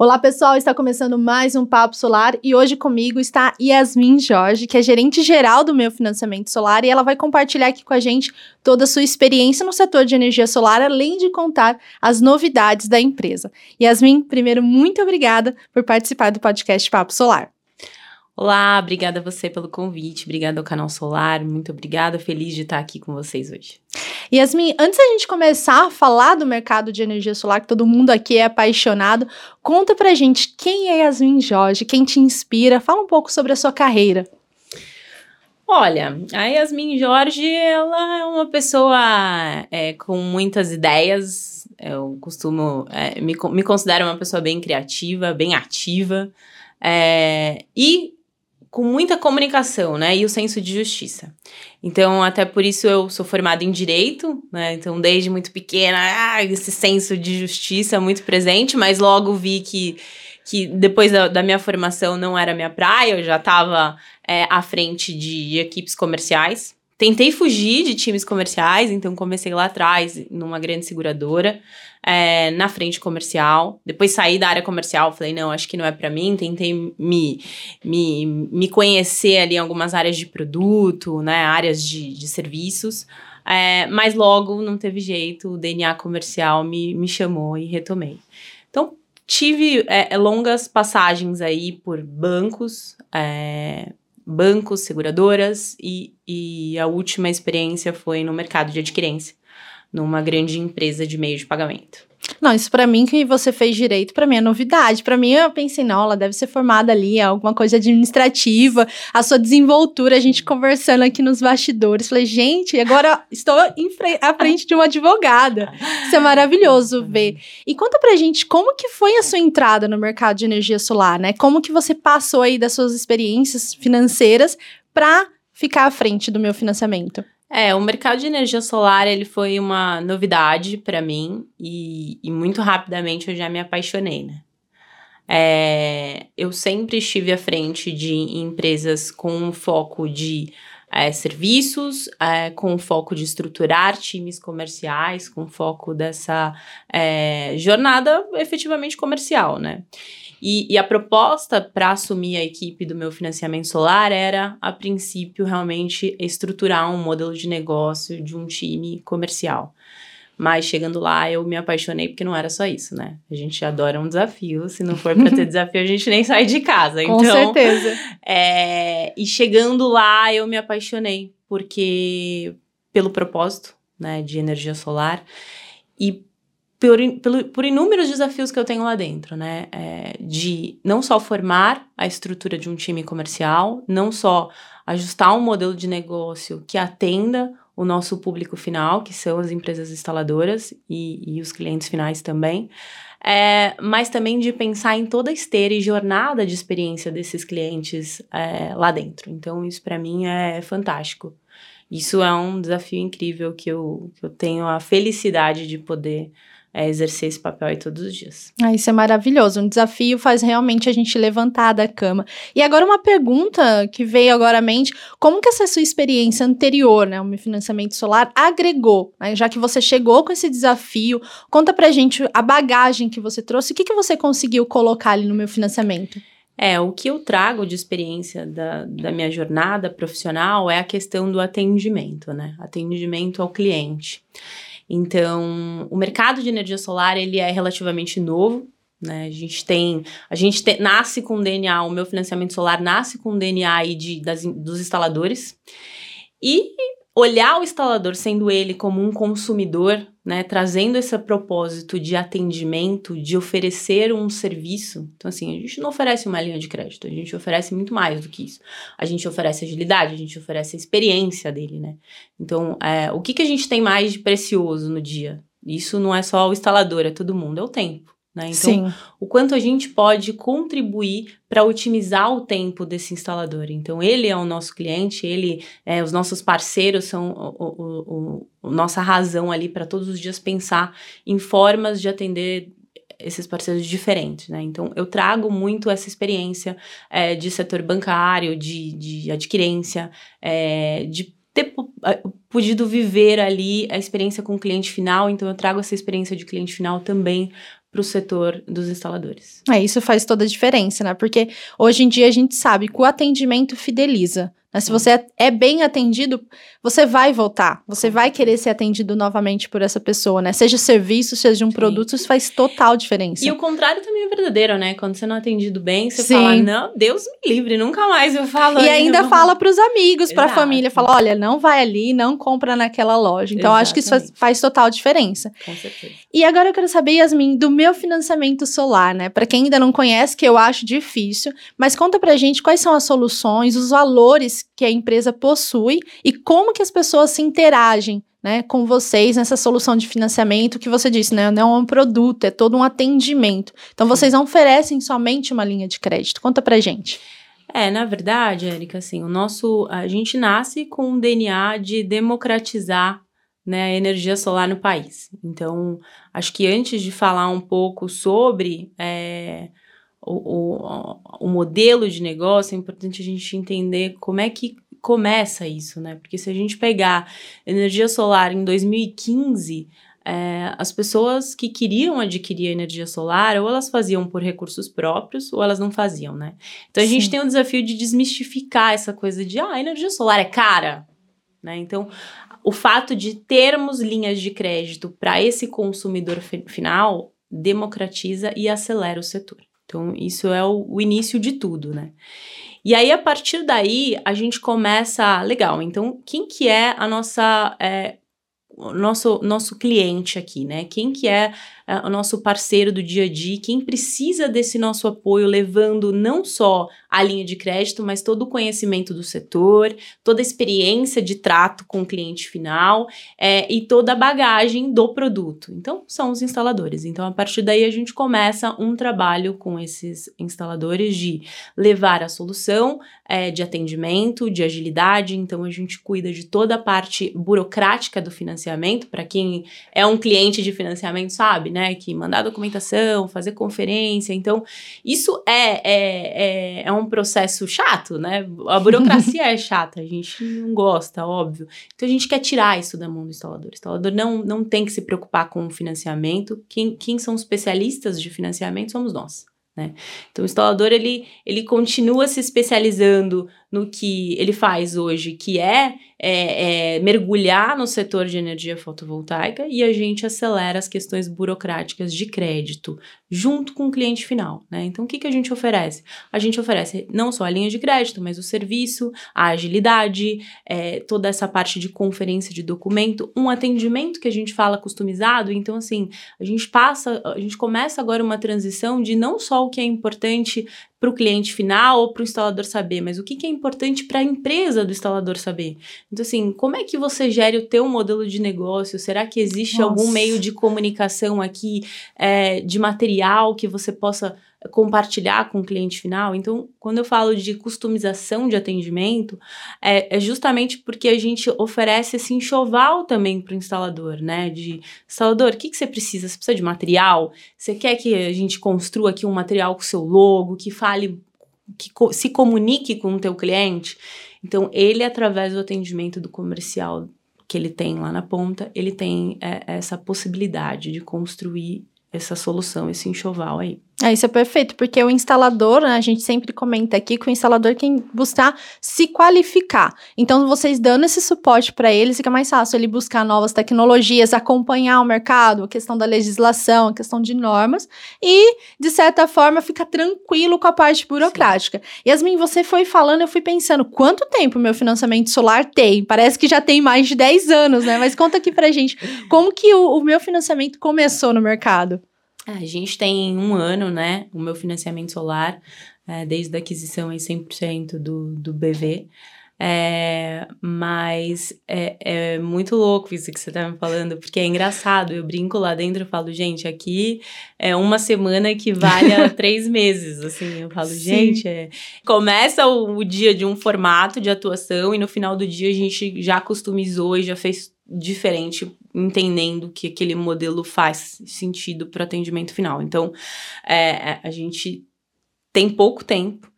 Olá, pessoal, está começando mais um Papo Solar e hoje comigo está Yasmin Jorge, que é gerente geral do meu financiamento solar e ela vai compartilhar aqui com a gente toda a sua experiência no setor de energia solar, além de contar as novidades da empresa. Yasmin, primeiro, muito obrigada por participar do podcast Papo Solar. Olá, obrigada a você pelo convite, obrigada ao Canal Solar, muito obrigada, feliz de estar aqui com vocês hoje. Yasmin, antes da gente começar a falar do mercado de energia solar, que todo mundo aqui é apaixonado, conta pra gente quem é Yasmin Jorge, quem te inspira, fala um pouco sobre a sua carreira. Olha, a Yasmin Jorge, ela é uma pessoa é, com muitas ideias, eu costumo, é, me, me considero uma pessoa bem criativa, bem ativa, é, e com muita comunicação, né? E o senso de justiça. Então, até por isso eu sou formada em direito, né? Então, desde muito pequena, ah, esse senso de justiça muito presente, mas logo vi que, que depois da, da minha formação não era minha praia, eu já estava é, à frente de equipes comerciais. Tentei fugir de times comerciais, então comecei lá atrás, numa grande seguradora é, na frente comercial. Depois saí da área comercial, falei, não, acho que não é para mim. Tentei me, me, me conhecer ali em algumas áreas de produto, né, áreas de, de serviços. É, mas logo não teve jeito, o DNA comercial me, me chamou e retomei. Então, tive é, longas passagens aí por bancos, é, bancos, seguradoras, e, e a última experiência foi no mercado de adquirência numa grande empresa de meio de pagamento. Não, isso para mim que você fez direito, para mim é novidade. Para mim eu pensei, não, ela deve ser formada ali, alguma coisa administrativa, a sua desenvoltura, a gente conversando aqui nos bastidores. Falei, gente, agora estou frente, à frente de uma advogada. Isso é maravilhoso ver. E conta pra gente como que foi a sua entrada no mercado de energia solar, né? Como que você passou aí das suas experiências financeiras para ficar à frente do meu financiamento? É, o mercado de energia solar ele foi uma novidade para mim e, e, muito rapidamente eu já me apaixonei, né? É, eu sempre estive à frente de empresas com foco de é, serviços, é, com foco de estruturar times comerciais, com foco dessa é, jornada efetivamente comercial, né? E, e a proposta para assumir a equipe do meu financiamento solar era, a princípio, realmente estruturar um modelo de negócio de um time comercial. Mas chegando lá, eu me apaixonei porque não era só isso, né? A gente adora um desafio. Se não for para ter desafio, a gente nem sai de casa. Com então, certeza. É, e chegando lá, eu me apaixonei porque pelo propósito, né, de energia solar e por, por, por, inúmeros desafios que eu tenho lá dentro, né? É, de não só formar a estrutura de um time comercial, não só ajustar um modelo de negócio que atenda o nosso público final, que são as empresas instaladoras e, e os clientes finais também, é, mas também de pensar em toda a esteira e jornada de experiência desses clientes é, lá dentro. Então, isso para mim é fantástico. Isso é um desafio incrível que eu, que eu tenho a felicidade de poder é, exercer esse papel aí todos os dias. Ah, isso é maravilhoso. Um desafio faz realmente a gente levantar da cama. E agora uma pergunta que veio agora à mente: como que essa sua experiência anterior, né, o financiamento solar, agregou? Né, já que você chegou com esse desafio, conta pra gente a bagagem que você trouxe, o que, que você conseguiu colocar ali no meu financiamento? É, o que eu trago de experiência da, da minha jornada profissional é a questão do atendimento, né? Atendimento ao cliente. Então, o mercado de energia solar ele é relativamente novo. Né? A gente tem, a gente te, nasce com DNA, o meu financiamento solar nasce com DNA aí de, das, dos instaladores. E olhar o instalador sendo ele como um consumidor, né, trazendo esse propósito de atendimento, de oferecer um serviço. Então, assim, a gente não oferece uma linha de crédito, a gente oferece muito mais do que isso. A gente oferece agilidade, a gente oferece a experiência dele, né? Então, é, o que, que a gente tem mais de precioso no dia? Isso não é só o instalador, é todo mundo, é o tempo. Né? Então, Sim. o quanto a gente pode contribuir para otimizar o tempo desse instalador. Então, ele é o nosso cliente, ele, é, os nossos parceiros são o, o, o, nossa razão ali para todos os dias pensar em formas de atender esses parceiros diferentes, né? Então, eu trago muito essa experiência é, de setor bancário, de, de adquirência, é, de ter podido viver ali a experiência com o cliente final, então eu trago essa experiência de cliente final também para o setor dos instaladores. É, isso faz toda a diferença, né? Porque hoje em dia a gente sabe que o atendimento fideliza. Né? Se você é bem atendido, você vai voltar, você vai querer ser atendido novamente por essa pessoa, né? Seja serviço, seja um Sim. produto, isso faz total diferença. E o contrário também é verdadeiro, né? Quando você não é atendido bem, você Sim. fala, não, Deus me livre, nunca mais eu falo. E ainda não... fala para os amigos, para a família, fala, olha, não vai ali, não compra naquela loja. Então, acho que isso faz, faz, total diferença. Com certeza. E agora eu quero saber, Yasmin, do meu financiamento solar, né? Para quem ainda não conhece, que eu acho difícil, mas conta pra gente quais são as soluções, os valores que a empresa possui e como que as pessoas se interagem né, com vocês nessa solução de financiamento que você disse, né? Não é um produto, é todo um atendimento. Então, vocês não oferecem somente uma linha de crédito. Conta pra gente. É, na verdade, Érica, assim, o nosso. A gente nasce com um DNA de democratizar né, a energia solar no país. Então, acho que antes de falar um pouco sobre. É, o, o, o modelo de negócio, é importante a gente entender como é que começa isso, né? Porque se a gente pegar energia solar em 2015, é, as pessoas que queriam adquirir energia solar, ou elas faziam por recursos próprios, ou elas não faziam, né? Então a Sim. gente tem o desafio de desmistificar essa coisa de, ah, a energia solar é cara, né? Então, o fato de termos linhas de crédito para esse consumidor final democratiza e acelera o setor. Então, isso é o, o, início de tudo, né? E aí, a partir daí, a gente começa. Legal, então, quem que é a nossa. É, nosso, nosso cliente aqui, né? Quem que é uh, o nosso parceiro do dia a dia, quem precisa desse nosso apoio, levando não só a linha de crédito, mas todo o conhecimento do setor, toda a experiência de trato com o cliente final é, e toda a bagagem do produto. Então, são os instaladores. Então, a partir daí, a gente começa um trabalho com esses instaladores de levar a solução é, de atendimento, de agilidade. Então, a gente cuida de toda a parte burocrática do financiamento. Para quem é um cliente de financiamento, sabe, né? Que mandar documentação, fazer conferência. Então, isso é, é, é, é um processo chato, né? A burocracia é chata, a gente não gosta, óbvio. Então, a gente quer tirar isso da mão do instalador. O instalador não, não tem que se preocupar com o financiamento. Quem, quem são especialistas de financiamento somos nós. Né? Então, o instalador ele, ele continua se especializando no que ele faz hoje, que é, é, é, mergulhar no setor de energia fotovoltaica e a gente acelera as questões burocráticas de crédito junto com o cliente final, né? Então, o que, que a gente oferece? A gente oferece não só a linha de crédito, mas o serviço, a agilidade, é, toda essa parte de conferência de documento, um atendimento que a gente fala customizado. Então, assim, a gente passa, a gente começa agora uma transição de não só o que é importante para o cliente final ou para o instalador saber, mas o que, que é importante para a empresa do instalador saber. Então, assim, como é que você gere o teu modelo de negócio? Será que existe Nossa. algum meio de comunicação aqui, é, de material que você possa compartilhar com o cliente final. Então, quando eu falo de customização de atendimento, é, é justamente porque a gente oferece esse enxoval também para o instalador, né? De instalador, o que, que você precisa? Você precisa de material? Você quer que a gente construa aqui um material com seu logo, que fale, que co se comunique com o teu cliente? Então, ele, através do atendimento do comercial que ele tem lá na ponta, ele tem é, essa possibilidade de construir essa solução, esse enxoval aí. É, isso é perfeito, porque o instalador, né, a gente sempre comenta aqui que o instalador tem que buscar se qualificar. Então, vocês dando esse suporte para ele, fica mais fácil ele buscar novas tecnologias, acompanhar o mercado, a questão da legislação, a questão de normas, e, de certa forma, fica tranquilo com a parte burocrática. Sim. Yasmin, você foi falando, eu fui pensando, quanto tempo meu financiamento solar tem? Parece que já tem mais de 10 anos, né? Mas conta aqui pra gente, como que o, o meu financiamento começou no mercado? É, a gente tem um ano, né? O meu financiamento solar, é, desde a aquisição em 100% do, do BV. É, mas é, é, muito louco isso que você tá me falando, porque é engraçado. Eu brinco lá dentro e falo, gente, aqui é uma semana que vale a três meses. Assim, eu falo, Sim. gente, é... começa o, o dia de um formato de atuação e no final do dia a gente já customizou e já fez diferente, entendendo que aquele modelo faz sentido para o atendimento final. Então, é, é, a gente tem pouco tempo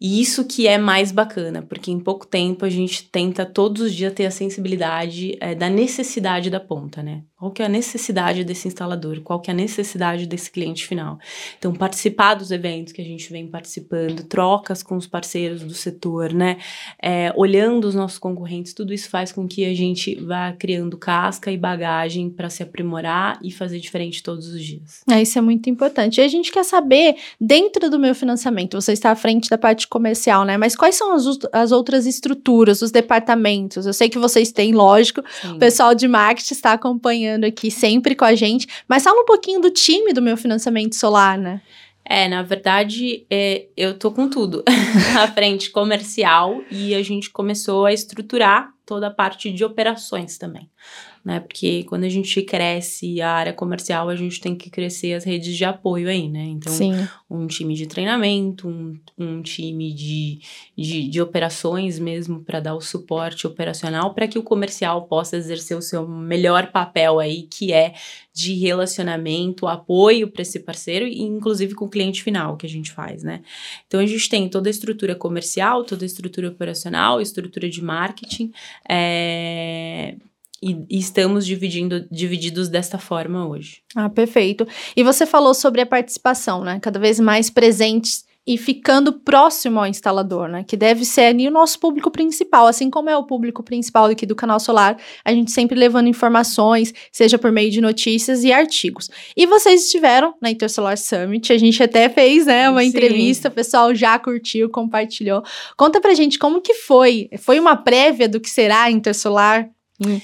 E isso que é mais bacana, porque em pouco tempo a gente tenta todos os dias ter a sensibilidade é, da necessidade da ponta, né? Qual que é a necessidade desse instalador? Qual que é a necessidade desse cliente final? Então, participar dos eventos que a gente vem participando, trocas com os parceiros do setor, né? É, olhando os nossos concorrentes, tudo isso faz com que a gente vá criando casca e bagagem para se aprimorar e fazer diferente todos os dias. É, isso é muito importante. E a gente quer saber, dentro do meu financiamento, você está à frente da parte comercial, né? Mas quais são as, as outras estruturas, os departamentos? Eu sei que vocês têm, lógico, Sim. o pessoal de marketing está acompanhando acompanhando aqui sempre com a gente. Mas fala um pouquinho do time do meu financiamento solar, né? É, na verdade, é, eu tô com tudo à frente comercial e a gente começou a estruturar toda a parte de operações também né? Porque quando a gente cresce a área comercial, a gente tem que crescer as redes de apoio aí, né? Então, Sim. um time de treinamento, um, um time de, de, de operações mesmo para dar o suporte operacional para que o comercial possa exercer o seu melhor papel aí, que é de relacionamento, apoio para esse parceiro e inclusive com o cliente final que a gente faz, né? Então a gente tem toda a estrutura comercial, toda a estrutura operacional, estrutura de marketing, é, e, e, estamos dividindo, divididos desta forma hoje. Ah, perfeito. E você falou sobre a participação, né? Cada vez mais presentes e ficando próximo ao instalador, né? Que deve ser ali o nosso público principal, assim como é o público principal aqui do canal Solar, a gente sempre levando informações, seja por meio de notícias e artigos. E vocês estiveram na Intersolar Summit, a gente até fez, né, uma Sim. entrevista, o pessoal já curtiu, compartilhou. Conta pra gente como que foi? Foi uma prévia do que será a Intersolar? Hum.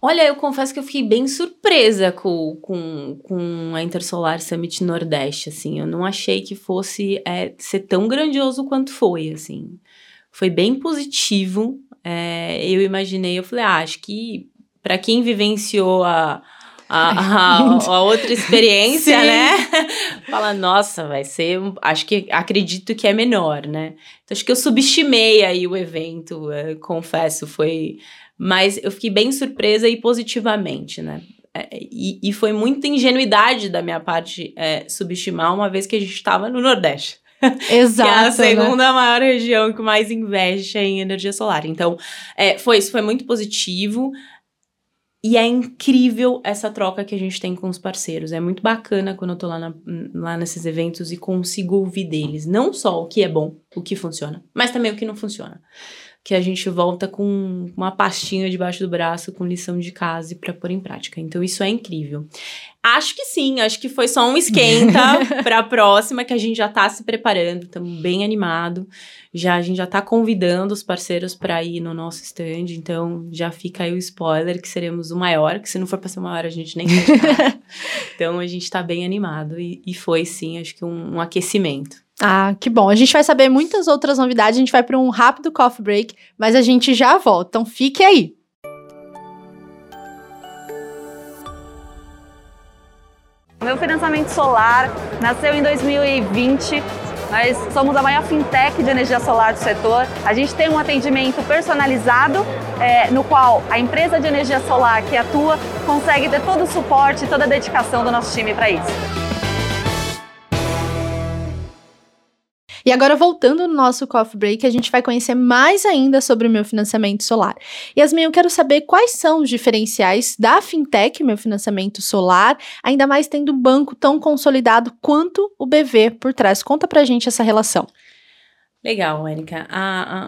Olha, eu confesso que eu fiquei bem surpresa com, com, com a Intersolar Summit Nordeste, assim. Eu não achei que fosse é, ser tão grandioso quanto foi, assim. Foi bem positivo. É, eu imaginei, eu falei, ah, acho que para quem vivenciou a, a, a, a, outra experiência, né? Fala, nossa, vai ser. Acho que acredito que é menor, né? Então, acho que eu subestimei aí o evento, é, confesso, foi mas eu fiquei bem surpresa e positivamente, né? É, e, e, foi muita ingenuidade da minha parte é, subestimar, uma vez que a gente estava no Nordeste. Exato. que é a né? segunda né? maior região que mais investe em energia solar. Então, é, foi isso, foi muito positivo. E é incrível essa troca que a gente tem com os parceiros. É muito bacana quando eu tô lá, na, lá nesses eventos e consigo ouvir deles. Não só o que é bom, o que funciona, mas também o que não funciona que a gente volta com uma pastinha debaixo do braço com lição de casa para pôr em prática. Então isso é incrível. Acho que sim, acho que foi só um esquenta para a próxima que a gente já está se preparando, estamos bem animado. Já a gente já está convidando os parceiros para ir no nosso stand, então já fica aí o spoiler que seremos o maior, que se não for para ser o maior a gente nem vai Então a gente está bem animado e, e, foi sim, acho que um, um aquecimento. Ah, que bom. A gente vai saber muitas outras novidades. A gente vai para um rápido coffee break, mas a gente já volta. Então fique aí. Meu financiamento solar nasceu em 2020. Nós somos a maior fintech de energia solar do setor. A gente tem um atendimento personalizado, é, no qual a empresa de energia solar que atua consegue ter todo o suporte e toda a dedicação do nosso time para isso. E agora, voltando no nosso coffee break, a gente vai conhecer mais ainda sobre o meu financiamento solar. Yasmin, eu quero saber quais são os diferenciais da fintech, meu financiamento solar, ainda mais tendo um banco tão consolidado quanto o BV por trás. Conta pra gente essa relação. Legal, Érica.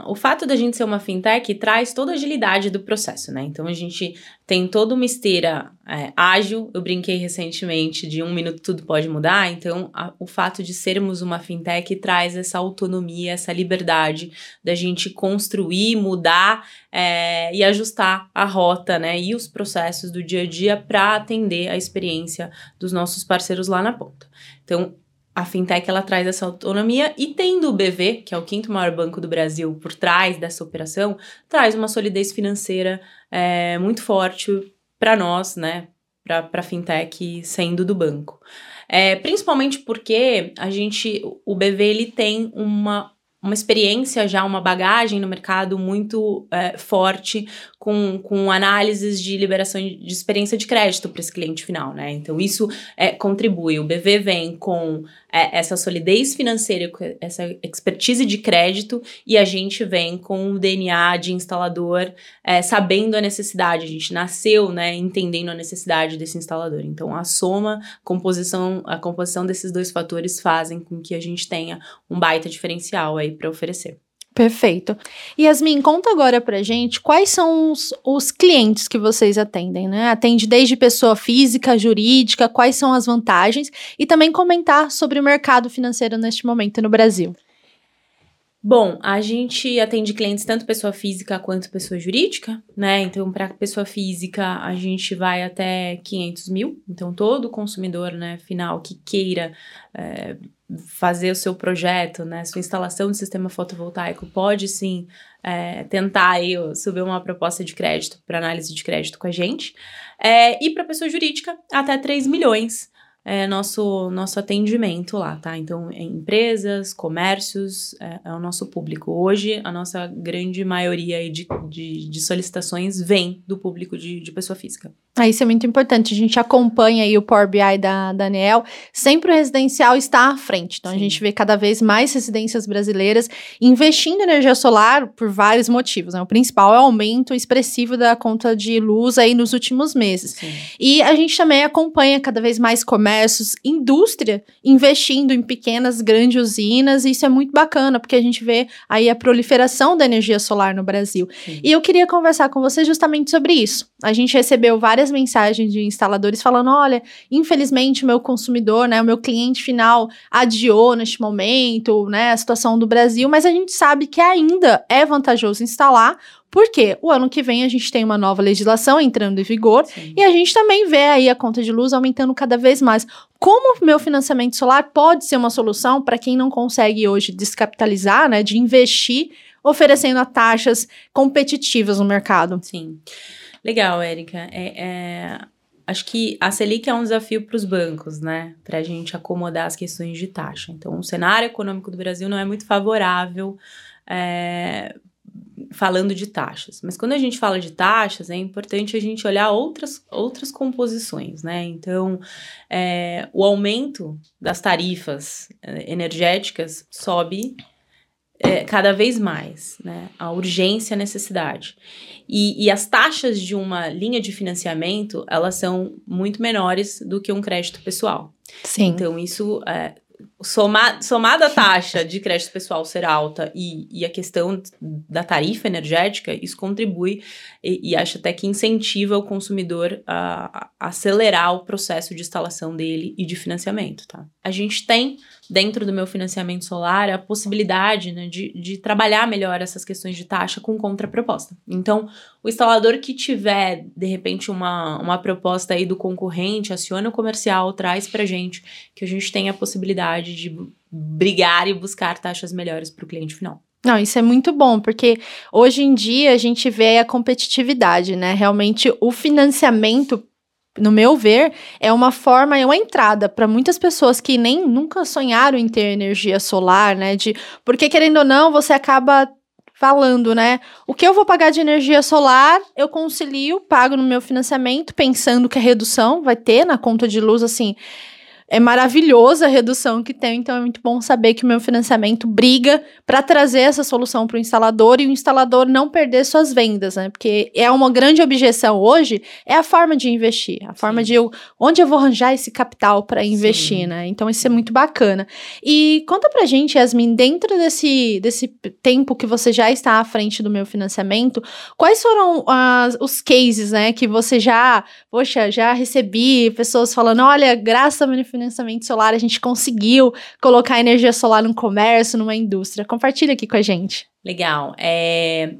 O fato da gente ser uma fintech traz toda a agilidade do processo, né? Então a gente tem toda uma esteira é, ágil. Eu brinquei recentemente de um minuto tudo pode mudar. Então a, o fato de sermos uma fintech traz essa autonomia, essa liberdade da gente construir, mudar é, e ajustar a rota, né? E os processos do dia a dia para atender a experiência dos nossos parceiros lá na ponta. Então, a fintech ela traz essa autonomia e tendo o BV, que é o quinto maior banco do Brasil, por trás dessa operação, traz uma solidez financeira é, muito forte para nós, né? Para a fintech saindo do banco. É, principalmente porque a gente, o BV ele tem uma uma experiência já, uma bagagem no mercado muito é, forte, com, com análises de liberação de experiência de crédito para esse cliente final, né? Então, isso é, contribui. O BV vem com essa solidez financeira, essa expertise de crédito, e a gente vem com o DNA de instalador, é, sabendo a necessidade. A gente nasceu, né, entendendo a necessidade desse instalador. Então, a soma, composição, a composição desses dois fatores fazem com que a gente tenha um baita diferencial aí para oferecer. Perfeito. Yasmin, conta agora pra gente quais são os, os clientes que vocês atendem, né? Atende desde pessoa física, jurídica, quais são as vantagens e também comentar sobre o mercado financeiro neste momento no Brasil. Bom, a gente atende clientes tanto pessoa física quanto pessoa jurídica, né? Então, para pessoa física, a gente vai até 500 mil. Então, todo consumidor, né, final que queira é, fazer o seu projeto, né, sua instalação de sistema fotovoltaico, pode sim é, tentar aí subir uma proposta de crédito para análise de crédito com a gente. É, e para pessoa jurídica, até 3 milhões é nosso, nosso atendimento lá, tá? Então, empresas, comércios, é, é, o nosso público. Hoje, a nossa grande maioria de, de, de solicitações vem do público de, de pessoa física. Ah, isso é muito importante. A gente acompanha aí o Power BI da Daniel. Sempre o residencial está à frente. Então, Sim. a gente vê cada vez mais residências brasileiras investindo em energia solar por vários motivos. Né? O principal é o aumento expressivo da conta de luz aí nos últimos meses. Sim. E a gente também acompanha cada vez mais comércios, indústria investindo em pequenas, grandes usinas. E isso é muito bacana, porque a gente vê aí a proliferação da energia solar no Brasil. Sim. E eu queria conversar com você justamente sobre isso. A gente recebeu várias mensagens de instaladores falando: olha, infelizmente o meu consumidor, né, o meu cliente final adiou neste momento, né, a situação do Brasil, mas a gente sabe que ainda é vantajoso instalar. Porque o ano que vem a gente tem uma nova legislação entrando em vigor Sim. e a gente também vê aí a conta de luz aumentando cada vez mais. Como o meu financiamento solar pode ser uma solução para quem não consegue hoje descapitalizar, né, de investir, oferecendo a taxas competitivas no mercado? Sim. Legal, Érica. É, é, acho que a Selic é um desafio para os bancos, né? Para a gente acomodar as questões de taxa. Então, o cenário econômico do Brasil não é muito favorável é, falando de taxas. Mas quando a gente fala de taxas, é importante a gente olhar outras, outras composições, né? Então, é, o aumento das tarifas é, energéticas sobe é, cada vez mais, né? A urgência, a necessidade. E, e, as taxas de uma linha de financiamento, elas são muito menores do que um crédito pessoal. Sim. Então, isso é, Soma, somada a taxa de crédito pessoal ser alta e, e, a questão da tarifa energética, isso contribui e, e acho até que incentiva o consumidor a, a, acelerar o processo de instalação dele e de financiamento, tá? A gente tem, dentro do meu financiamento solar, a possibilidade né, de, de trabalhar melhor essas questões de taxa com contraproposta. Então, o instalador que tiver, de repente, uma, uma proposta aí do concorrente, aciona o comercial, traz pra gente, que a gente tem a possibilidade de brigar e buscar taxas melhores para o cliente final. Não, isso é muito bom, porque hoje em dia a gente vê a competitividade, né? Realmente o financiamento, no meu ver, é uma forma, é uma entrada para muitas pessoas que nem nunca sonharam em ter energia solar, né? De porque querendo ou não, você acaba falando, né? O que eu vou pagar de energia solar, eu concilio, pago no meu financiamento, pensando que a redução vai ter na conta de luz, assim é maravilhosa a redução que tem, então é muito bom saber que o meu financiamento briga para trazer essa solução para o instalador e o instalador não perder suas vendas, né? Porque é uma grande objeção hoje, é a forma de investir, a forma Sim. de eu, onde eu vou arranjar esse capital para investir, Sim. né? Então isso é muito bacana. E conta pra gente, Yasmin, dentro desse, desse tempo que você já está à frente do meu financiamento, quais foram as, os cases, né, que você já, poxa, já recebi pessoas falando, olha, graças ao meu financiamento solar a gente conseguiu colocar energia solar no comércio, numa indústria. Compartilha aqui com a gente. Legal. É,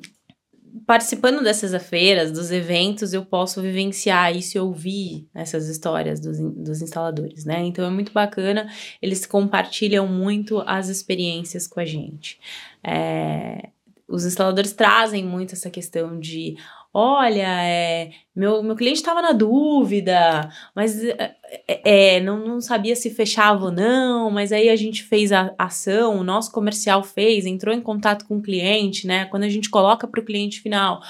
participando dessas feiras, dos eventos, eu posso vivenciar isso e ouvir essas histórias dos, dos instaladores, né? Então é muito bacana, eles compartilham muito as experiências com a gente. É, os instaladores trazem muito essa questão de olha, é, meu, meu cliente estava na dúvida, mas é, é, não, não sabia se fechava ou não, mas aí a gente fez a ação, o nosso comercial fez, entrou em contato com o cliente, né? Quando a gente coloca para o cliente final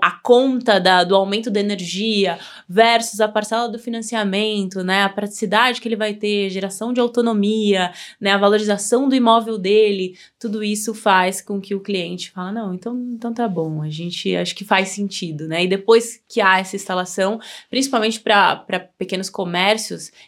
a conta da, do aumento da energia versus a parcela do financiamento, né? A praticidade que ele vai ter, geração de autonomia, né? A valorização do imóvel dele, tudo isso faz com que o cliente fala, não, então, então tá bom, a gente acho que faz sentido, né? E depois que há essa instalação, principalmente para pequenos comércios,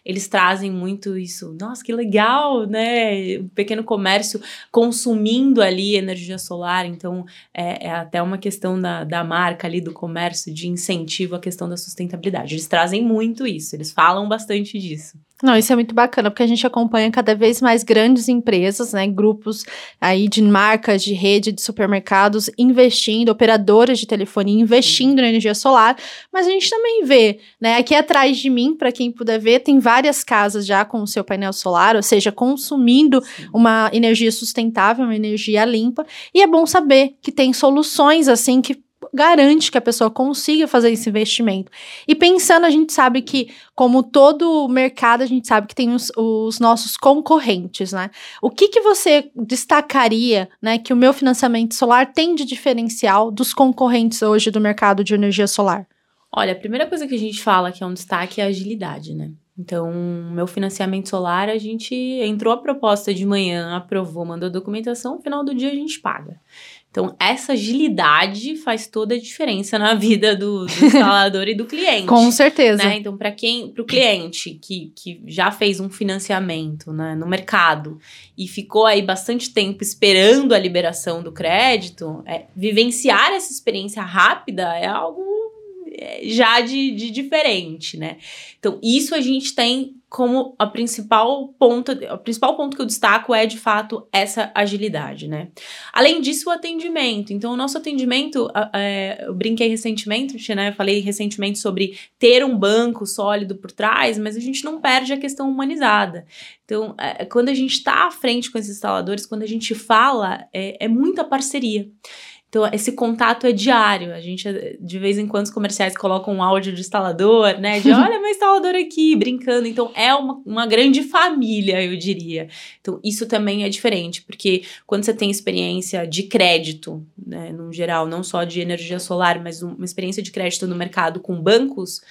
eles trazem muito isso. Nossa, que legal, né? O pequeno comércio consumindo ali energia solar. Então, é, é até uma questão da, da marca ali, do comércio, de incentivo à questão da sustentabilidade. Eles trazem muito isso, eles falam bastante disso. Não, isso é muito bacana, porque a gente acompanha cada vez mais grandes empresas, né, grupos aí de marcas, de rede, de supermercados investindo, operadoras de telefonia investindo na energia solar, mas a gente também vê, né, aqui atrás de mim, para quem puder ver, tem várias casas já com o seu painel solar, ou seja, consumindo uma energia sustentável, uma energia limpa, e é bom saber que tem soluções assim que garante que a pessoa consiga fazer esse investimento. E pensando, a gente sabe que, como todo mercado, a gente sabe que tem os, os nossos concorrentes, né? O que, que você destacaria, né, que o meu financiamento solar tem de diferencial dos concorrentes hoje do mercado de energia solar? Olha, a primeira coisa que a gente fala que é um destaque é a agilidade, né? Então, meu financiamento solar, a gente entrou a proposta de manhã, aprovou, mandou a documentação, no final do dia a gente paga. Então, essa agilidade faz toda a diferença na vida do, do instalador e do cliente. Com certeza. Né? Então, para quem, para o cliente que, que já fez um financiamento né, no mercado e ficou aí bastante tempo esperando a liberação do crédito, é, vivenciar essa experiência rápida é algo já de, de diferente, né? Então, isso a gente tem como a principal ponto, o principal ponto que eu destaco é de fato essa agilidade, né? Além disso, o atendimento. Então, o nosso atendimento, é, eu brinquei recentemente, né? Falei recentemente sobre ter um banco sólido por trás, mas a gente não perde a questão humanizada. Então, é, quando a gente está à frente com esses instaladores, quando a gente fala, é, é muita parceria. Então, esse contato é diário. A gente, de vez em quando, os comerciais colocam um áudio de instalador, né? De olha meu instalador aqui, brincando. Então, é uma, uma grande família, eu diria. Então, isso também é diferente, porque quando você tem experiência de crédito, né, no geral, não só de energia solar, mas uma experiência de crédito no mercado com bancos,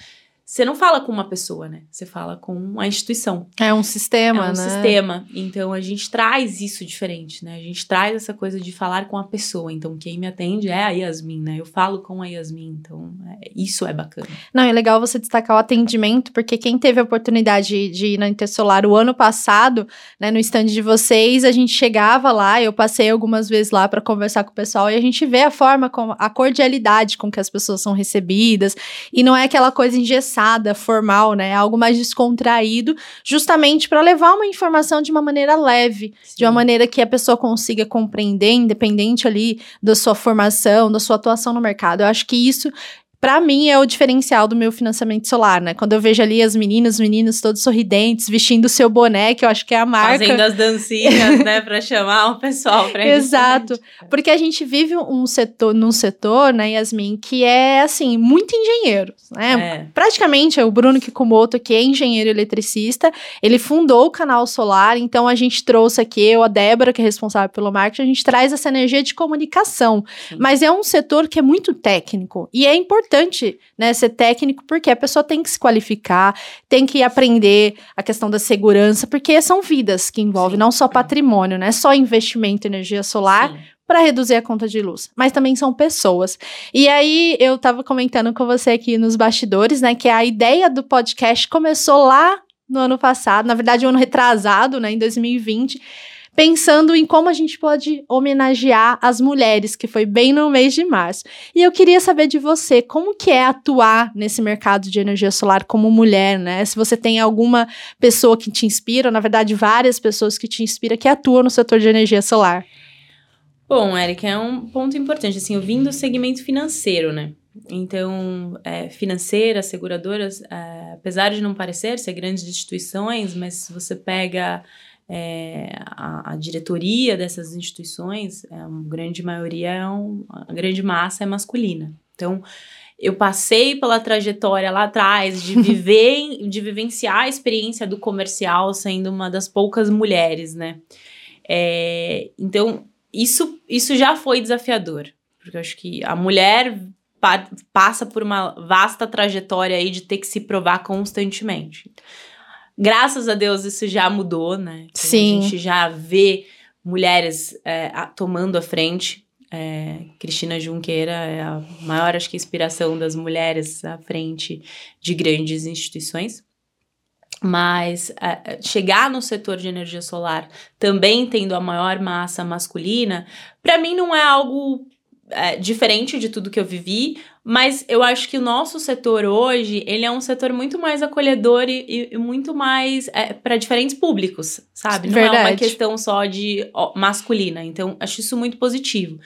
você não fala com uma pessoa, né? Você fala com uma instituição. É um sistema, é um né? sistema. Então a gente traz isso diferente, né? A gente traz essa coisa de falar com a pessoa. Então quem me atende é a Yasmin, né? Eu falo com a Yasmin. Então é, isso é bacana. Não, é legal você destacar o atendimento, porque quem teve a oportunidade de ir na Intersolar o ano passado, né, no stand de vocês, a gente chegava lá, eu passei algumas vezes lá para conversar com o pessoal e a gente vê a forma, com, a cordialidade com que as pessoas são recebidas. E não é aquela coisa engessada engessada, formal, né? Algo mais descontraído, justamente para levar uma informação de uma maneira leve, Sim. de uma maneira que a pessoa consiga compreender, independente ali da sua formação, da sua atuação no mercado. Eu acho que isso para mim é o diferencial do meu financiamento solar, né? Quando eu vejo ali as meninas, os meninos todos sorridentes, vestindo o seu boné, que eu acho que é a marca. Fazendo as dancinhas, né, para chamar o pessoal para Exato. Porque a gente vive um setor, num setor, né, Yasmin, que é assim, muito engenheiro, né? É. Praticamente é o Bruno Kikumoto, que é engenheiro eletricista, ele fundou o canal solar, então a gente trouxe aqui, eu, a Débora, que é responsável pelo marketing, a gente traz essa energia de comunicação. Sim. Mas é um setor que é muito técnico e é importante importante, né, ser técnico, porque a pessoa tem que se qualificar, tem que aprender a questão da segurança, porque são vidas que envolvem, não só patrimônio, né, só investimento em energia solar, para reduzir a conta de luz, mas também são pessoas. E aí eu estava comentando com você aqui nos bastidores, né, que a ideia do podcast começou lá no ano passado, na verdade, um ano retrasado, né, em 2020 pensando em como a gente pode homenagear as mulheres, que foi bem no mês de março. E eu queria saber de você, como que é atuar nesse mercado de energia solar como mulher, né? Se você tem alguma pessoa que te inspira, na verdade, várias pessoas que te inspiram que atuam no setor de energia solar. Bom, Eric, é um ponto importante. Assim, eu vim do segmento financeiro, né? Então, é, financeiras, seguradoras, é, apesar de não parecer ser grandes instituições, mas se você pega é, a, a, diretoria dessas instituições, é, a grande maioria, é um, a grande massa é masculina. Então, eu passei pela trajetória lá atrás de viver, de vivenciar a experiência do comercial sendo uma das poucas mulheres, né? É, então, isso, isso já foi desafiador, porque eu acho que a mulher pa passa por uma vasta trajetória aí de ter que se provar constantemente. Graças a Deus isso já mudou, né? Então, Sim. A gente já vê mulheres é, tomando a frente. É, Cristina Junqueira é a maior, acho que, inspiração das mulheres à frente de grandes instituições. Mas é, chegar no setor de energia solar também tendo a maior massa masculina, para mim não é algo é, diferente de tudo que eu vivi, mas eu acho que o nosso setor hoje, ele é um setor muito mais acolhedor e, e muito mais é, para diferentes públicos, sabe? Não Verdade. é uma questão só de ó, masculina. Então, acho isso muito positivo.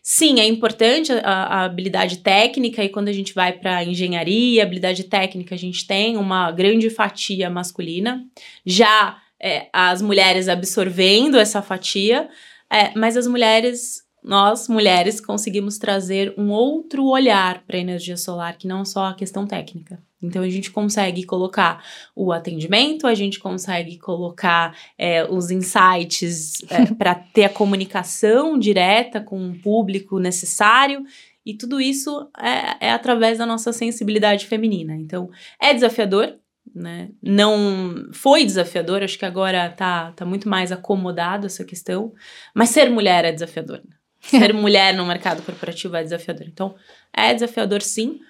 Sim, é importante a, a habilidade técnica, e quando a gente vai para engenharia, habilidade técnica, a gente tem uma grande fatia masculina. Já é, as mulheres absorvendo essa fatia, é, mas as mulheres nós, mulheres, conseguimos trazer um outro olhar para a energia solar, que não só a questão técnica. Então, a gente consegue colocar o atendimento, a gente consegue colocar é, os insights é, para ter a comunicação direta com o público necessário. E tudo isso é, é através da nossa sensibilidade feminina. Então, é desafiador, né? Não foi desafiador, acho que agora tá, tá muito mais acomodado essa questão, mas ser mulher é desafiador. Né? Ser mulher no mercado corporativo é desafiador. Então, é desafiador sim,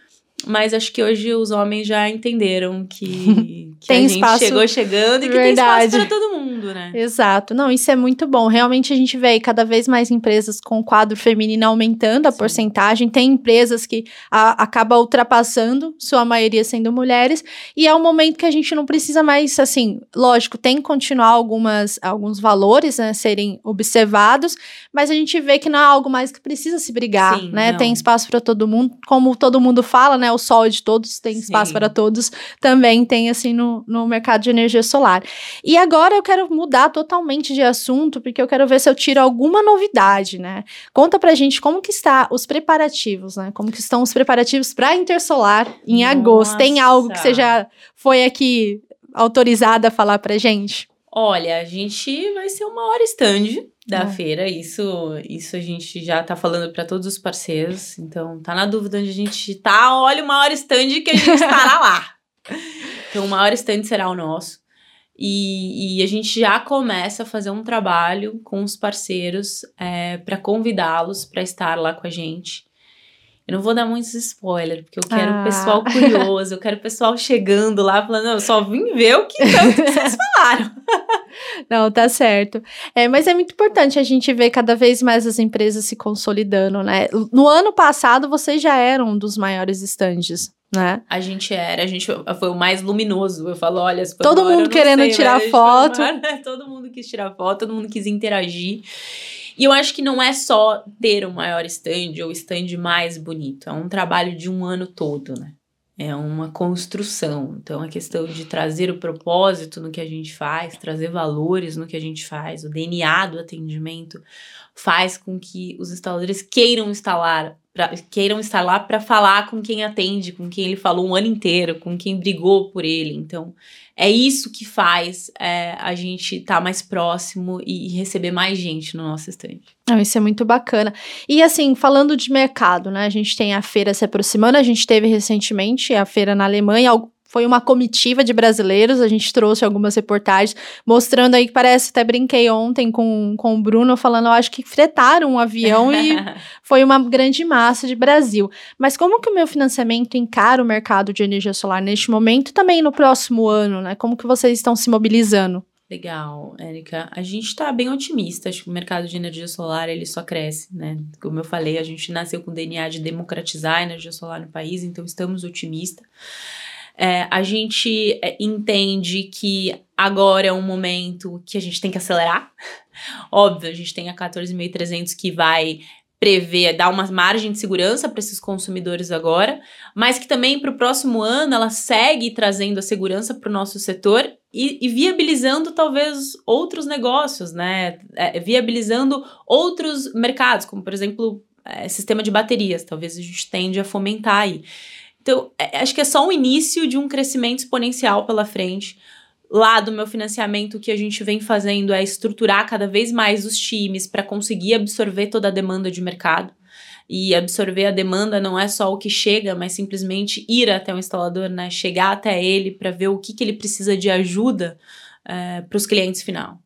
mas acho que hoje os homens já entenderam que, que tem a gente espaço. chegou chegando e que Verdade. tem espaço para todo mundo, né? Exato. Não, isso é muito bom. Realmente a gente vê aí cada vez mais empresas com quadro feminino aumentando a Sim. porcentagem. Tem empresas que a, acaba ultrapassando, sua maioria sendo mulheres. E é um momento que a gente não precisa mais, assim, lógico, tem que continuar algumas, alguns valores né, serem observados, mas a gente vê que não é algo mais que precisa se brigar, Sim, né? não. Tem espaço para todo mundo. Como todo mundo fala, né? O sol é de todos, tem espaço para todos. Também tem, assim, no, no mercado de energia solar. E agora eu quero mudar totalmente de assunto, porque eu quero ver se eu tiro alguma novidade, né? Conta pra gente como que está os preparativos, né? Como que estão os preparativos para Intersolar em agosto. Tem algo que você Nossa. já foi aqui autorizada a falar pra gente? Olha, a gente vai ser o maior stand da Ah. feira, isso isso a gente já tá falando para todos os parceiros, então tá na dúvida onde a gente tá, olha o maior stand que a gente estará lá. Então o maior stand será o nosso. E, e a gente já começa a fazer um trabalho com os parceiros para convidá-los para estar lá com a gente. Eu não vou dar muitos spoilers, porque eu quero Ah. o pessoal curioso, eu quero o pessoal chegando lá falando, não, eu só vim ver o que tanto que vocês falaram. Não, tá certo. É, mas é muito importante a gente ver cada vez mais as empresas se consolidando, né? No ano passado, vocês já eram um dos maiores estandes, né? A gente era, a gente foi o mais luminoso. Eu falo, olha, Todo eu mundo querendo sei, tirar foto. né? Todo mundo quis tirar foto, todo mundo quis interagir. E eu acho que não é só ter o maior stand ou stand mais bonito, é um trabalho de um ano todo, né? É uma construção. Então, a questão de trazer o propósito no que a gente faz, trazer valores no que a gente faz, o DNA do atendimento, faz com que os instaladores queiram instalar, pra, queiram estar lá para falar com quem atende, com quem ele falou um ano inteiro, com quem brigou por ele. Então, é isso que faz é, a gente estar mais próximo e, e receber mais gente no nosso stand. Não, isso é muito bacana. E assim, falando de mercado, né? A gente tem a feira se aproximando, a gente teve recentemente a feira na Alemanha, foi uma comitiva de brasileiros, a gente trouxe algumas reportagens mostrando aí que parece, até brinquei ontem com, com o Bruno, falando, eu acho que fretaram um avião e foi uma grande massa de Brasil. Mas como que o meu financiamento encara o mercado de energia solar neste momento e também no próximo ano, né? Como que vocês estão se mobilizando? Legal, Érica. A gente tá bem otimista. Acho que o mercado de energia solar ele só cresce, né? Como eu falei, a gente nasceu com o DNA de democratizar a energia solar no país, então estamos otimistas. É, a gente é, entende que agora é um momento que a gente tem que acelerar. Óbvio, a gente tem a 14.300 que vai prever, dar uma margem de segurança para esses consumidores agora, mas que também para o próximo ano ela segue trazendo a segurança para o nosso setor e, e viabilizando talvez outros negócios, né? É, viabilizando outros mercados, como por exemplo é, sistema de baterias. Talvez a gente tende a fomentar aí. Então, é, acho que é só um início de um crescimento exponencial pela frente. Lá do meu financiamento, o que a gente vem fazendo é estruturar cada vez mais os times para conseguir absorver toda a demanda de mercado. E absorver a demanda não é só o que chega, mas simplesmente ir até o instalador, né? Chegar até ele para ver o que, que ele precisa de ajuda é, para os clientes final.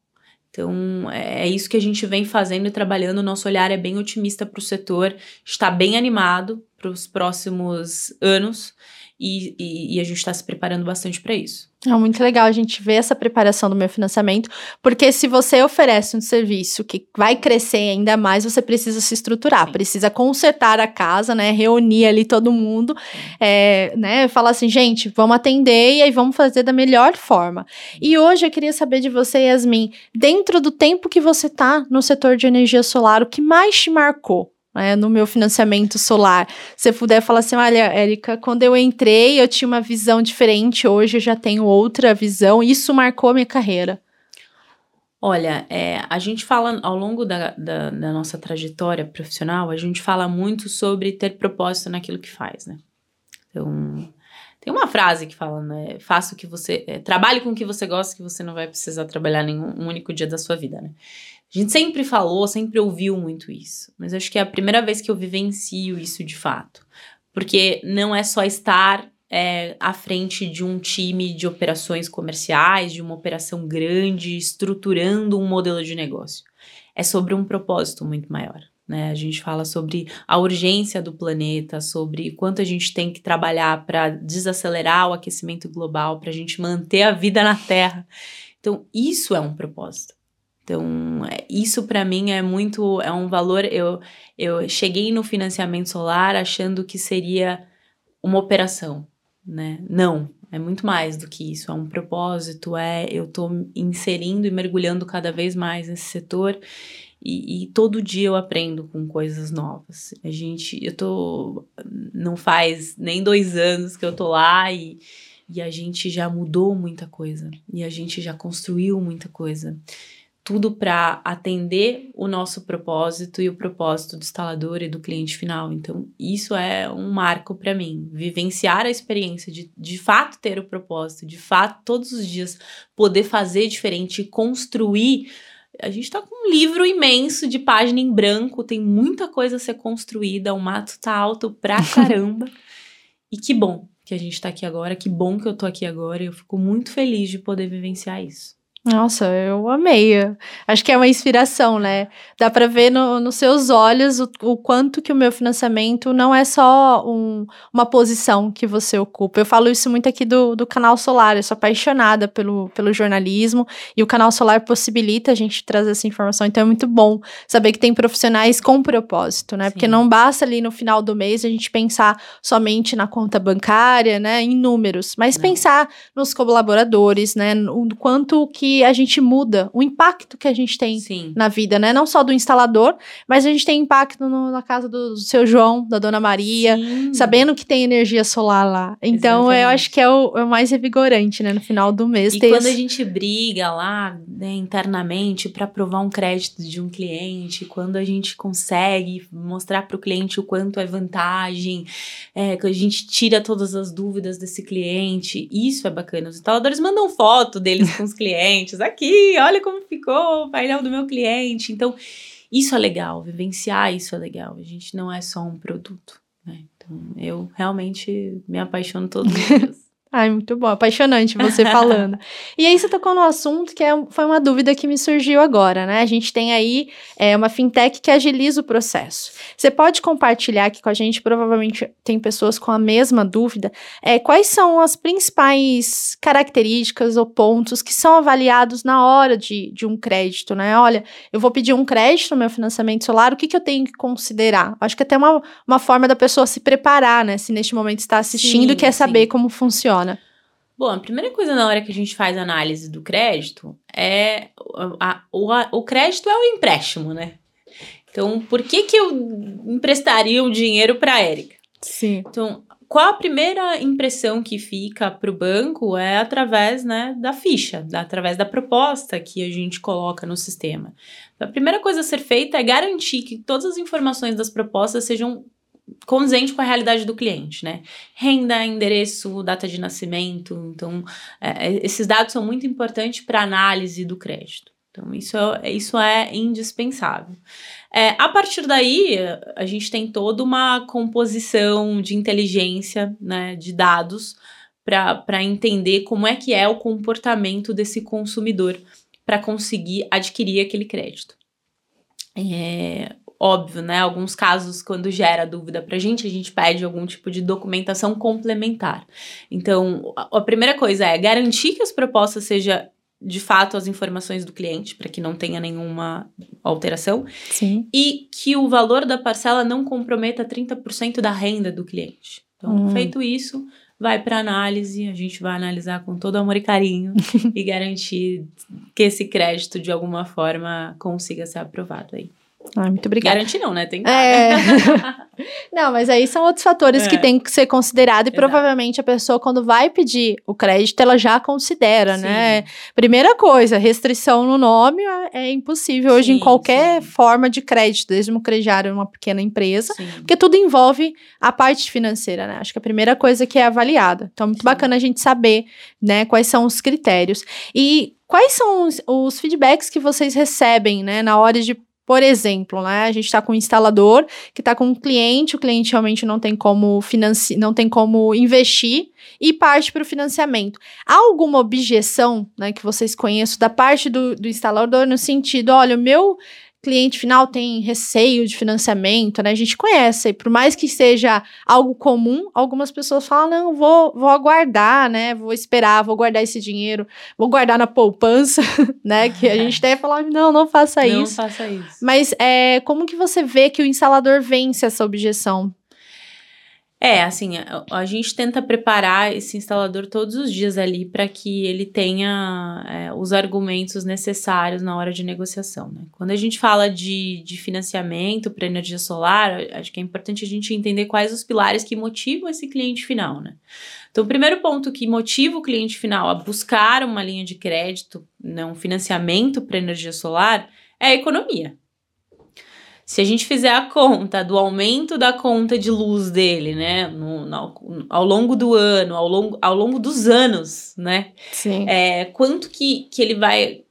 Então, é, é isso que a gente vem fazendo e trabalhando. O nosso olhar é bem otimista para o setor, está bem animado para os próximos anos e, e, e a gente está se preparando bastante para isso. É muito legal a gente ver essa preparação do meu financiamento, porque se você oferece um serviço que vai crescer ainda mais, você precisa se estruturar, Sim. precisa consertar a casa, né? Reunir ali todo mundo, é, né? Falar assim, gente, vamos atender e aí vamos fazer da melhor forma. E hoje eu queria saber de você, Yasmin, dentro do tempo que você tá no setor de energia solar, o que mais te marcou? Né, no meu financiamento solar. Se puder falar assim, olha, Érica, quando eu entrei eu tinha uma visão diferente, hoje eu já tenho outra visão, isso marcou a minha carreira. Olha, é, a gente fala ao longo da, da, da, nossa trajetória profissional, a gente fala muito sobre ter propósito naquilo que faz, né? Então, tem uma frase que fala, né? Faça o que você. É, trabalhe com o que você gosta, que você não vai precisar trabalhar nenhum um único dia da sua vida, né? A gente sempre falou, sempre ouviu muito isso, mas acho que é a primeira vez que eu vivencio isso de fato. Porque não é só estar é, à frente de um time de operações comerciais, de uma operação grande, estruturando um modelo de negócio. É sobre um propósito muito maior. Né? A gente fala sobre a urgência do planeta, sobre quanto a gente tem que trabalhar para desacelerar o aquecimento global, para a gente manter a vida na Terra. Então, isso é um propósito. Então, é, isso para mim é muito, é um valor. Eu, eu cheguei no financiamento solar achando que seria uma operação, né? Não, é muito mais do que isso. É um propósito, é eu tô inserindo e mergulhando cada vez mais nesse setor. E, e, todo dia eu aprendo com coisas novas. A gente, eu tô, não faz nem dois anos que eu tô lá e, e a gente já mudou muita coisa. E a gente já construiu muita coisa tudo para atender o nosso propósito e o propósito do instalador e do cliente final. Então, isso é um marco para mim. Vivenciar a experiência de de fato ter o propósito, de fato, todos os dias poder fazer diferente e construir. A gente está com um livro imenso de página em branco, tem muita coisa a ser construída, o mato tá alto pra caramba. e que bom que a gente está aqui agora, que bom que eu tô aqui agora, eu fico muito feliz de poder vivenciar isso. Nossa, eu amei. Acho que é uma inspiração, né? Dá para ver no, nos seus olhos o, o, quanto que o meu financiamento não é só um, uma posição que você ocupa. Eu falo isso muito aqui do, do Canal Solar. Eu sou apaixonada pelo, pelo jornalismo e o Canal Solar possibilita a gente trazer essa informação. Então é muito bom saber que tem profissionais com propósito, né? Sim. Porque não basta ali no final do mês a gente pensar somente na conta bancária, né? Em números, mas não. pensar nos colaboradores, né? O quanto que a gente muda, o impacto que a gente tem Sim. na vida, né? Não só do instalador, mas a gente tem impacto no, na casa do, seu João, da Dona Maria, Sim. sabendo que tem energia solar lá. Então, Exatamente. eu acho que é o, é o, mais revigorante, né? No final do mês. E quando esse... a gente briga lá né, internamente para aprovar um crédito de um cliente, quando a gente consegue mostrar para o cliente o quanto é vantagem, é, que a gente tira todas as dúvidas desse cliente, isso é bacana. Os instaladores mandam foto deles com os clientes clientes. Aqui, olha como ficou o painel do meu cliente. Então, isso é legal, vivenciar isso é legal. A gente não é só um produto. Né? Então, eu realmente me apaixono todos os dias. Ai, muito bom, apaixonante você falando. e aí você tocou no assunto que é, foi uma dúvida que me surgiu agora, né? A gente tem aí é, uma fintech que agiliza o processo. Você pode compartilhar aqui com a gente, provavelmente tem pessoas com a mesma dúvida, é, quais são as principais características ou pontos que são avaliados na hora de, de um crédito, né? Olha, eu vou pedir um crédito no meu financiamento solar, o que, que eu tenho que considerar? Acho que até uma, uma forma da pessoa se preparar, né? Se neste momento está assistindo e quer sim. saber como funciona funciona? Bom, a primeira coisa na hora que a gente faz análise do crédito é a, a, o, crédito é o empréstimo, né? Então, por que que eu emprestaria o dinheiro para Érica? Sim. Então, qual a primeira impressão que fica para o banco é através né, da ficha, da, através da proposta que a gente coloca no sistema. A primeira coisa a ser feita é garantir que todas as informações das propostas sejam condizentes com a realidade do cliente, né? Renda, endereço, data de nascimento. Então, é, é esses dados são muito importantes para análise do crédito. Então, isso é, isso é indispensável. É, a partir daí, a gente tem toda uma composição de inteligência, né, de dados, para entender como é que é o comportamento desse consumidor para conseguir adquirir aquele crédito. É, óbvio, né? Alguns casos, quando gera dúvida para a gente, a gente pede algum tipo de documentação complementar. Então, a primeira coisa é garantir que as propostas sejam de fato as informações do cliente, para que não tenha nenhuma alteração. Sim. E que o valor da parcela não comprometa 30% da renda do cliente. Então, hum. feito isso, vai para análise, a gente vai analisar com todo amor e carinho e garantir que esse crédito de alguma forma consiga ser aprovado aí. Muito obrigada. Garantir não, né? Tem que é... Não, mas aí são outros fatores é. que tem que ser considerado e Exato. provavelmente a pessoa quando vai pedir o crédito, ela já considera, sim. né? Primeira coisa, restrição no nome é, é impossível sim, hoje em qualquer sim. forma de crédito, desde um crediário uma pequena empresa, porque tudo envolve a parte financeira, né? Acho que a primeira coisa que é avaliada. Então, é muito bacana a gente saber, né, quais são os critérios. E quais são os, os feedbacks que vocês recebem, né, na hora de por exemplo, né, a gente está com um instalador que está com um cliente, o cliente realmente não tem como não tem como investir e parte para o financiamento. Há alguma objeção né, que vocês conheçam da parte do, do instalador no sentido, olha, o meu cliente final tem receio de financiamento, né? A gente conhece, por mais que seja algo comum, algumas pessoas falam: não, vou, vou aguardar, né? Vou esperar, vou guardar esse dinheiro, vou guardar na poupança, né? Que a gente deve falar: não, não faça não isso. Não faça isso. Mas é, como que você vê que o instalador vence essa objeção? É, assim, a, a, gente tenta preparar esse instalador todos os dias ali para que ele tenha é, os argumentos necessários na hora de negociação. Né? Quando a gente fala de, de financiamento para energia solar, acho que é importante a gente entender quais os pilares que motivam esse cliente final. Né? Então, o primeiro ponto que motiva o cliente final a buscar uma linha de crédito, né, um financiamento para energia solar, é a economia. Se a gente fizer a conta do aumento da conta de luz dele, né, no, no, ao longo do ano, ao longo, ao longo dos anos, né, Sim. É, quanto que, que ele vai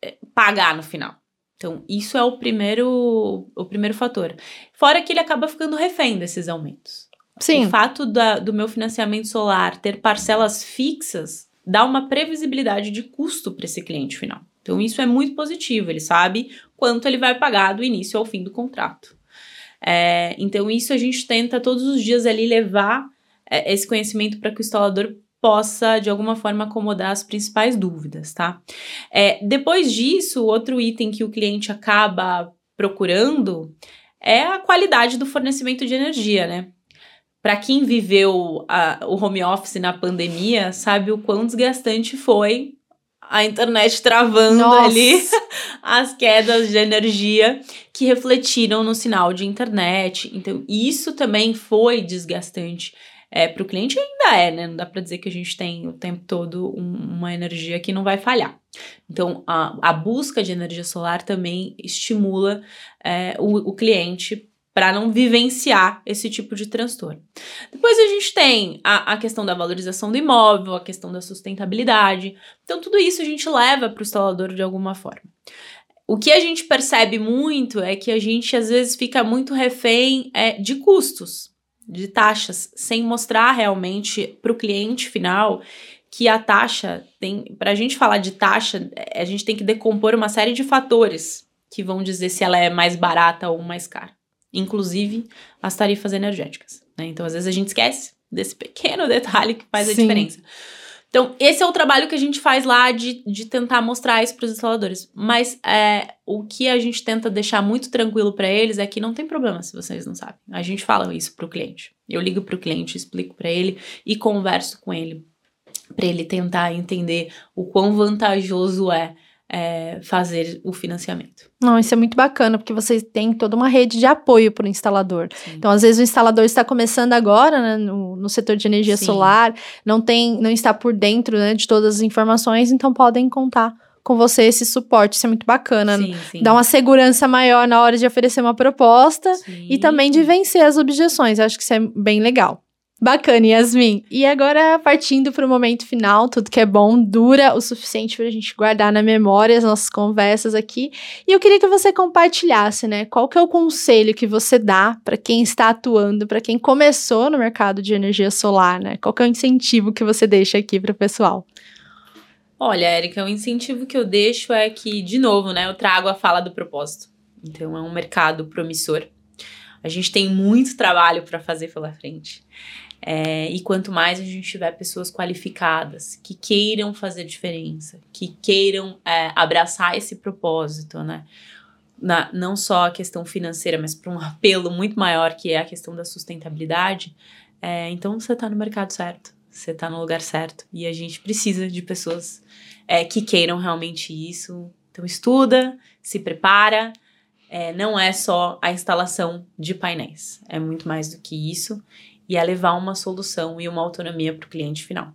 é, pagar no final? Então, isso é o primeiro, o primeiro fator. Fora que ele acaba ficando refém desses aumentos. Sim. O fato da, do meu financiamento solar ter parcelas fixas dá uma previsibilidade de custo para esse cliente final. Então, isso é muito positivo. Ele sabe quanto ele vai pagar do início ao fim do contrato. É, então, isso a gente tenta todos os dias ali levar é, esse conhecimento para que o instalador possa, de alguma forma, acomodar as principais dúvidas, tá? É, depois disso, outro item que o cliente acaba procurando é a qualidade do fornecimento de energia, né? Para quem viveu a, o home office na pandemia, sabe o quão desgastante foi a internet travando Nossa. ali as quedas de energia que refletiram no sinal de internet. Então, isso também foi desgastante é, para o cliente, ainda é, né? Não dá para dizer que a gente tem o tempo todo um, uma energia que não vai falhar. Então, a, a busca de energia solar também estimula é, o, o cliente para não vivenciar esse tipo de transtorno. Depois a gente tem a, a, questão da valorização do imóvel, a questão da sustentabilidade. Então, tudo isso a gente leva para o instalador de alguma forma. O que a gente percebe muito é que a gente às vezes fica muito refém é, de custos, de taxas, sem mostrar realmente para o cliente final que a taxa tem. Para a gente falar de taxa, a gente tem que decompor uma série de fatores que vão dizer se ela é mais barata ou mais cara inclusive as tarifas energéticas. Né? Então, às vezes, a gente esquece desse pequeno detalhe que faz a Sim. diferença. Então, esse é o trabalho que a gente faz lá de, de tentar mostrar isso para os instaladores. Mas é, o que a gente tenta deixar muito tranquilo para eles é que não tem problema se vocês não sabem. A gente fala isso para o cliente. Eu ligo para o cliente, explico para ele e converso com ele para ele tentar entender o quão vantajoso é é, fazer o financiamento. Não, isso é muito bacana, porque vocês têm toda uma rede de apoio para o instalador. Sim. Então, às vezes, o instalador está começando agora né, no, no setor de energia Sim. solar, não tem, não está por dentro né, de todas as informações, então podem contar com você esse suporte. Isso é muito bacana. sim, sim. Dá uma segurança maior na hora de oferecer uma proposta Sim. e também de vencer as objeções. Eu acho que isso é bem legal. Bacana, Yasmin. E agora, partindo para o momento final, tudo que é bom dura o suficiente para a gente guardar na memória as nossas conversas aqui. E eu queria que você compartilhasse, né? Qual que é o conselho que você dá para quem está atuando, para quem começou no mercado de energia solar, né? Qual que é o incentivo que você deixa aqui para o pessoal? Olha, Érica, o incentivo que eu deixo é que, de novo, né, eu trago a fala do propósito. Então, é um mercado promissor. A gente tem muito trabalho para fazer pela frente. É, e quanto mais a gente tiver pessoas qualificadas que queiram fazer diferença, que queiram é, abraçar esse propósito, né? Na, não só a questão financeira, mas para um apelo muito maior que é a questão da sustentabilidade, é, então você está no mercado certo, você está no lugar certo. E a gente precisa de pessoas é, que queiram realmente isso. Então estuda, se prepara. É, não é só a instalação de painéis, é muito mais do que isso e é levar uma solução e uma autonomia para o cliente final.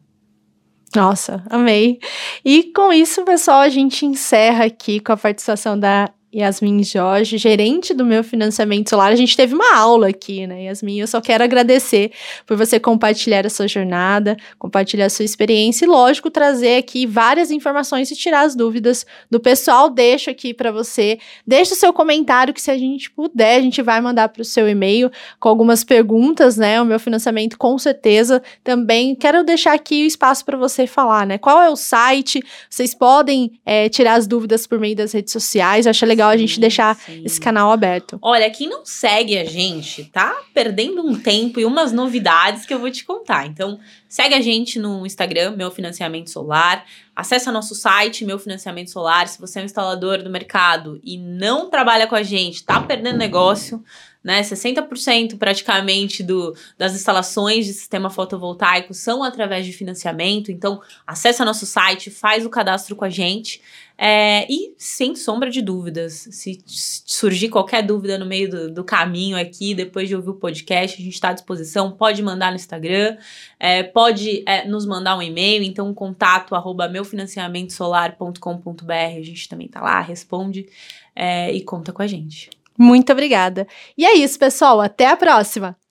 Nossa, amei. E com isso, pessoal, a gente encerra aqui com a participação da Yasmin Jorge, gerente do meu financiamento solar. A gente teve uma aula aqui, né, Yasmin? Eu só quero agradecer por você compartilhar a sua jornada, compartilhar a sua experiência e, lógico, trazer aqui várias informações e tirar as dúvidas do pessoal. Deixo aqui para você. Deixa o seu comentário que, se a gente puder, a gente vai mandar para o seu e-mail com algumas perguntas, né? O meu financiamento, com certeza. Também quero deixar aqui o espaço para você falar, né? Qual é o site? Vocês podem é, tirar as dúvidas por meio das redes sociais. Eu acho legal a gente deixar sim. esse canal aberto. Olha, quem não segue a gente tá perdendo um tempo e umas novidades que eu vou te contar. Então, segue a gente no Instagram, Meu Financiamento Solar. Acesse nosso site, Meu Financiamento Solar. Se você é um instalador do mercado e não trabalha com a gente, tá perdendo negócio, né? 60% praticamente do, das instalações de sistema fotovoltaico são através de financiamento. Então, acessa nosso site, faz o cadastro com a gente. É, e sem sombra de dúvidas, se surgir qualquer dúvida no meio do, do caminho aqui, depois de ouvir o podcast, a gente está à disposição. Pode mandar no Instagram, é, pode é, nos mandar um e-mail, então contato arroba meufinanciamentosolar.com.br. A gente também tá lá, responde é, e conta com a gente. Muito obrigada. E é isso, pessoal. Até a próxima!